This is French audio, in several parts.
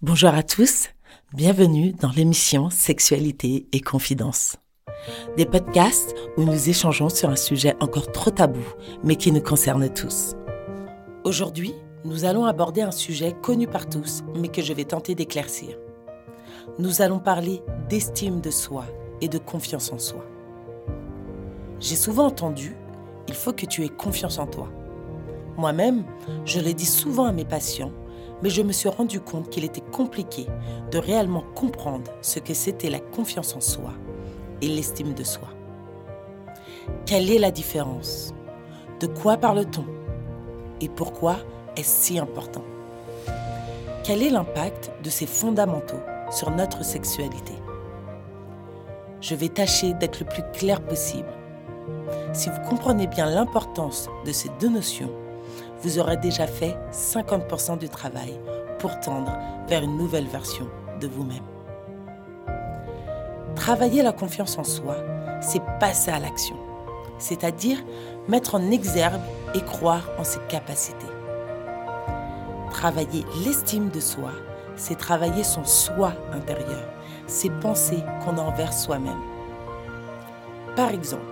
Bonjour à tous, bienvenue dans l'émission Sexualité et Confidence. Des podcasts où nous échangeons sur un sujet encore trop tabou, mais qui nous concerne tous. Aujourd'hui, nous allons aborder un sujet connu par tous, mais que je vais tenter d'éclaircir. Nous allons parler d'estime de soi et de confiance en soi. J'ai souvent entendu, il faut que tu aies confiance en toi. Moi-même, je le dis souvent à mes patients, mais je me suis rendu compte qu'il était compliqué de réellement comprendre ce que c'était la confiance en soi et l'estime de soi. Quelle est la différence? De quoi parle-t-on? Et pourquoi est-ce si important? Quel est l'impact de ces fondamentaux sur notre sexualité? Je vais tâcher d'être le plus clair possible. Si vous comprenez bien l'importance de ces deux notions, vous aurez déjà fait 50% du travail pour tendre vers une nouvelle version de vous-même. Travailler la confiance en soi, c'est passer à l'action, c'est-à-dire mettre en exergue et croire en ses capacités. Travailler l'estime de soi, c'est travailler son soi intérieur, ses pensées qu'on a envers soi-même. Par exemple,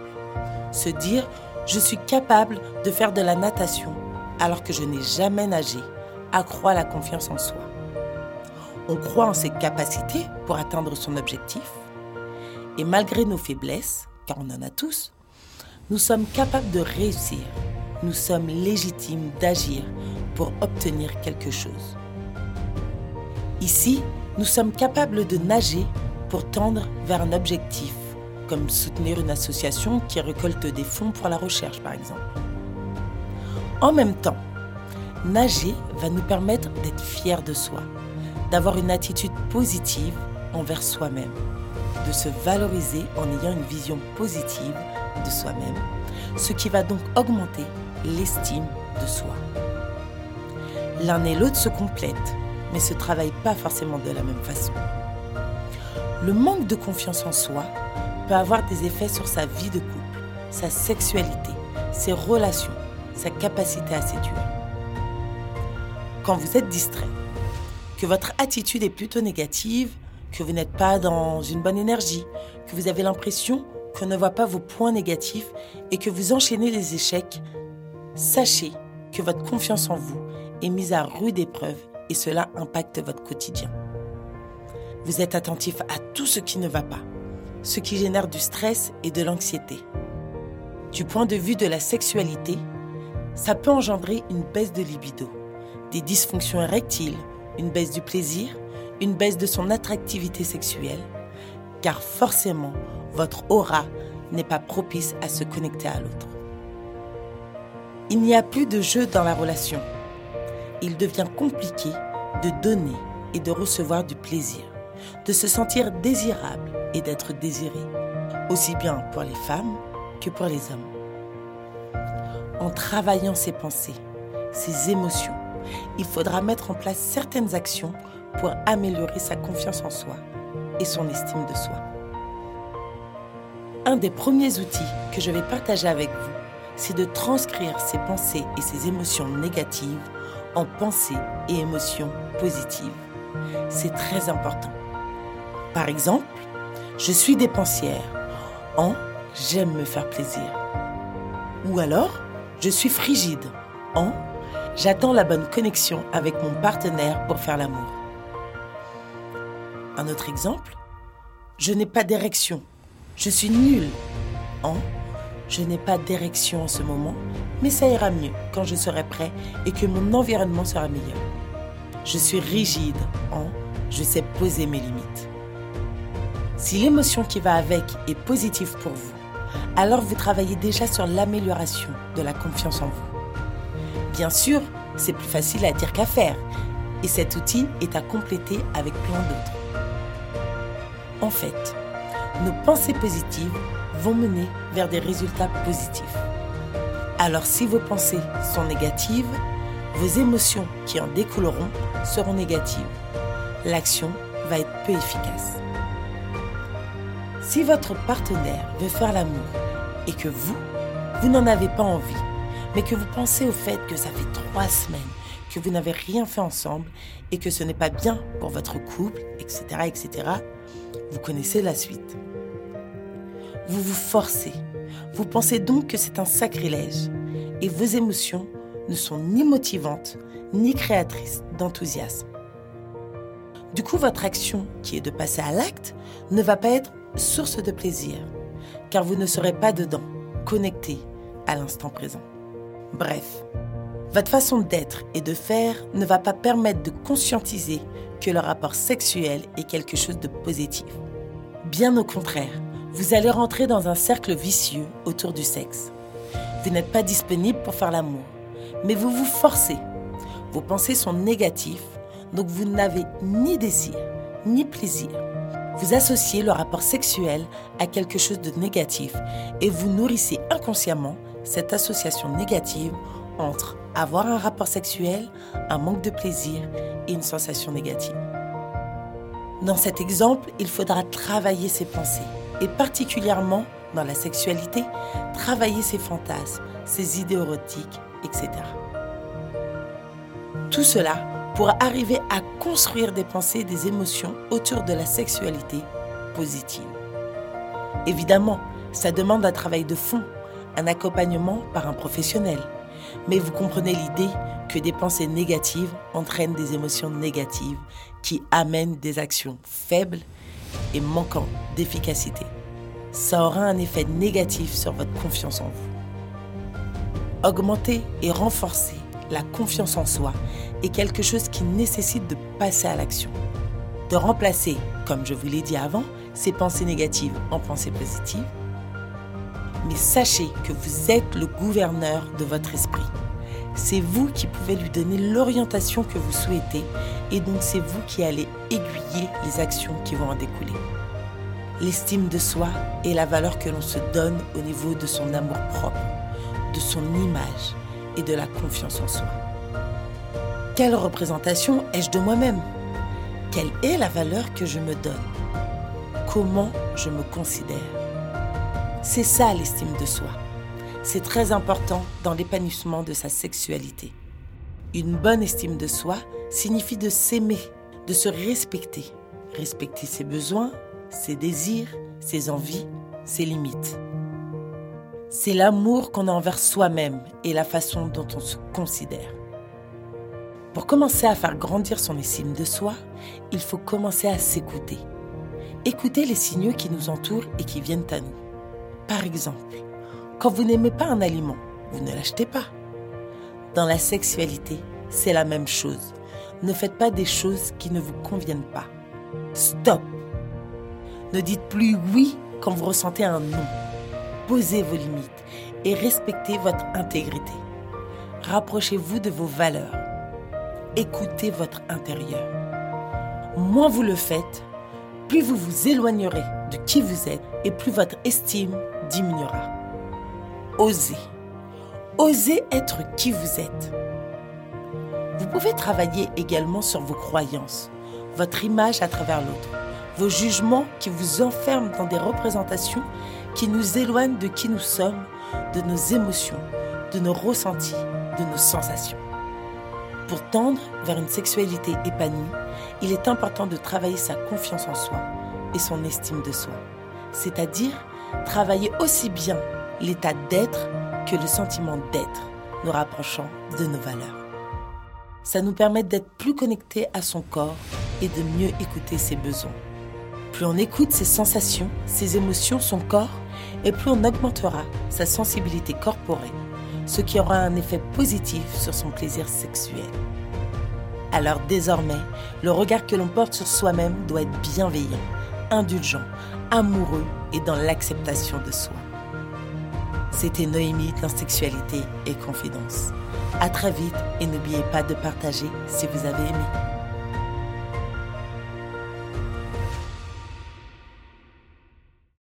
se dire je suis capable de faire de la natation alors que je n'ai jamais nagé accroît la confiance en soi. On croit en ses capacités pour atteindre son objectif et malgré nos faiblesses, car on en a tous, nous sommes capables de réussir. Nous sommes légitimes d'agir pour obtenir quelque chose. Ici, nous sommes capables de nager pour tendre vers un objectif, comme soutenir une association qui récolte des fonds pour la recherche par exemple. En même temps, nager va nous permettre d'être fiers de soi, d'avoir une attitude positive envers soi-même, de se valoriser en ayant une vision positive de soi-même, ce qui va donc augmenter l'estime de soi. L'un et l'autre se complètent, mais se travaillent pas forcément de la même façon. Le manque de confiance en soi peut avoir des effets sur sa vie de couple, sa sexualité, ses relations, sa capacité à séduire. Quand vous êtes distrait, que votre attitude est plutôt négative, que vous n'êtes pas dans une bonne énergie, que vous avez l'impression qu'on ne voit pas vos points négatifs et que vous enchaînez les échecs, sachez que votre confiance en vous est mise à rude épreuve et cela impacte votre quotidien. Vous êtes attentif à tout ce qui ne va pas, ce qui génère du stress et de l'anxiété. Du point de vue de la sexualité, ça peut engendrer une baisse de libido, des dysfonctions érectiles, une baisse du plaisir, une baisse de son attractivité sexuelle, car forcément, votre aura n'est pas propice à se connecter à l'autre. Il n'y a plus de jeu dans la relation. Il devient compliqué de donner et de recevoir du plaisir, de se sentir désirable et d'être désiré, aussi bien pour les femmes que pour les hommes en travaillant ses pensées, ses émotions, il faudra mettre en place certaines actions pour améliorer sa confiance en soi et son estime de soi. Un des premiers outils que je vais partager avec vous, c'est de transcrire ses pensées et ses émotions négatives en pensées et émotions positives. C'est très important. Par exemple, je suis dépensière en j'aime me faire plaisir. Ou alors, je suis frigide en J'attends la bonne connexion avec mon partenaire pour faire l'amour. Un autre exemple Je n'ai pas d'érection. Je suis nulle en Je n'ai pas d'érection en ce moment, mais ça ira mieux quand je serai prêt et que mon environnement sera meilleur. Je suis rigide en Je sais poser mes limites. Si l'émotion qui va avec est positive pour vous, alors vous travaillez déjà sur l'amélioration de la confiance en vous. Bien sûr, c'est plus facile à dire qu'à faire, et cet outil est à compléter avec plein d'autres. En fait, nos pensées positives vont mener vers des résultats positifs. Alors si vos pensées sont négatives, vos émotions qui en découleront seront négatives. L'action va être peu efficace. Si votre partenaire veut faire l'amour et que vous, vous n'en avez pas envie, mais que vous pensez au fait que ça fait trois semaines que vous n'avez rien fait ensemble et que ce n'est pas bien pour votre couple, etc., etc., vous connaissez la suite. Vous vous forcez. Vous pensez donc que c'est un sacrilège. Et vos émotions ne sont ni motivantes, ni créatrices d'enthousiasme. Du coup, votre action, qui est de passer à l'acte, ne va pas être source de plaisir, car vous ne serez pas dedans, connecté à l'instant présent. Bref, votre façon d'être et de faire ne va pas permettre de conscientiser que le rapport sexuel est quelque chose de positif. Bien au contraire, vous allez rentrer dans un cercle vicieux autour du sexe. Vous n'êtes pas disponible pour faire l'amour, mais vous vous forcez. Vos pensées sont négatives, donc vous n'avez ni désir, ni plaisir. Vous associez le rapport sexuel à quelque chose de négatif et vous nourrissez inconsciemment cette association négative entre avoir un rapport sexuel, un manque de plaisir et une sensation négative. Dans cet exemple, il faudra travailler ses pensées et particulièrement dans la sexualité, travailler ses fantasmes, ses idées érotiques, etc. Tout cela pour arriver à construire des pensées et des émotions autour de la sexualité positive. Évidemment, ça demande un travail de fond, un accompagnement par un professionnel. Mais vous comprenez l'idée que des pensées négatives entraînent des émotions négatives qui amènent des actions faibles et manquant d'efficacité. Ça aura un effet négatif sur votre confiance en vous. Augmenter et renforcer la confiance en soi est quelque chose qui nécessite de passer à l'action. De remplacer, comme je vous l'ai dit avant, ces pensées négatives en pensées positives. Mais sachez que vous êtes le gouverneur de votre esprit. C'est vous qui pouvez lui donner l'orientation que vous souhaitez et donc c'est vous qui allez aiguiller les actions qui vont en découler. L'estime de soi est la valeur que l'on se donne au niveau de son amour propre, de son image et de la confiance en soi. Quelle représentation ai-je de moi-même? Quelle est la valeur que je me donne? Comment je me considère? C'est ça l'estime de soi. C'est très important dans l'épanouissement de sa sexualité. Une bonne estime de soi signifie de s'aimer, de se respecter, respecter ses besoins, ses désirs, ses envies, ses limites. C'est l'amour qu'on a envers soi-même et la façon dont on se considère. Pour commencer à faire grandir son estime de soi, il faut commencer à s'écouter. Écouter les signaux qui nous entourent et qui viennent à nous. Par exemple, quand vous n'aimez pas un aliment, vous ne l'achetez pas. Dans la sexualité, c'est la même chose. Ne faites pas des choses qui ne vous conviennent pas. Stop. Ne dites plus oui quand vous ressentez un non posez vos limites et respectez votre intégrité. Rapprochez-vous de vos valeurs. Écoutez votre intérieur. Moins vous le faites, plus vous vous éloignerez de qui vous êtes et plus votre estime diminuera. Osez. Osez être qui vous êtes. Vous pouvez travailler également sur vos croyances, votre image à travers l'autre, vos jugements qui vous enferment dans des représentations qui nous éloignent de qui nous sommes, de nos émotions, de nos ressentis, de nos sensations. Pour tendre vers une sexualité épanouie, il est important de travailler sa confiance en soi et son estime de soi, c'est-à-dire travailler aussi bien l'état d'être que le sentiment d'être, nous rapprochant de nos valeurs. Ça nous permet d'être plus connectés à son corps et de mieux écouter ses besoins. Plus on écoute ses sensations, ses émotions, son corps, et plus on augmentera sa sensibilité corporelle, ce qui aura un effet positif sur son plaisir sexuel. Alors désormais, le regard que l'on porte sur soi-même doit être bienveillant, indulgent, amoureux et dans l'acceptation de soi. C'était Noémie dans Sexualité et Confidence. À très vite et n'oubliez pas de partager si vous avez aimé.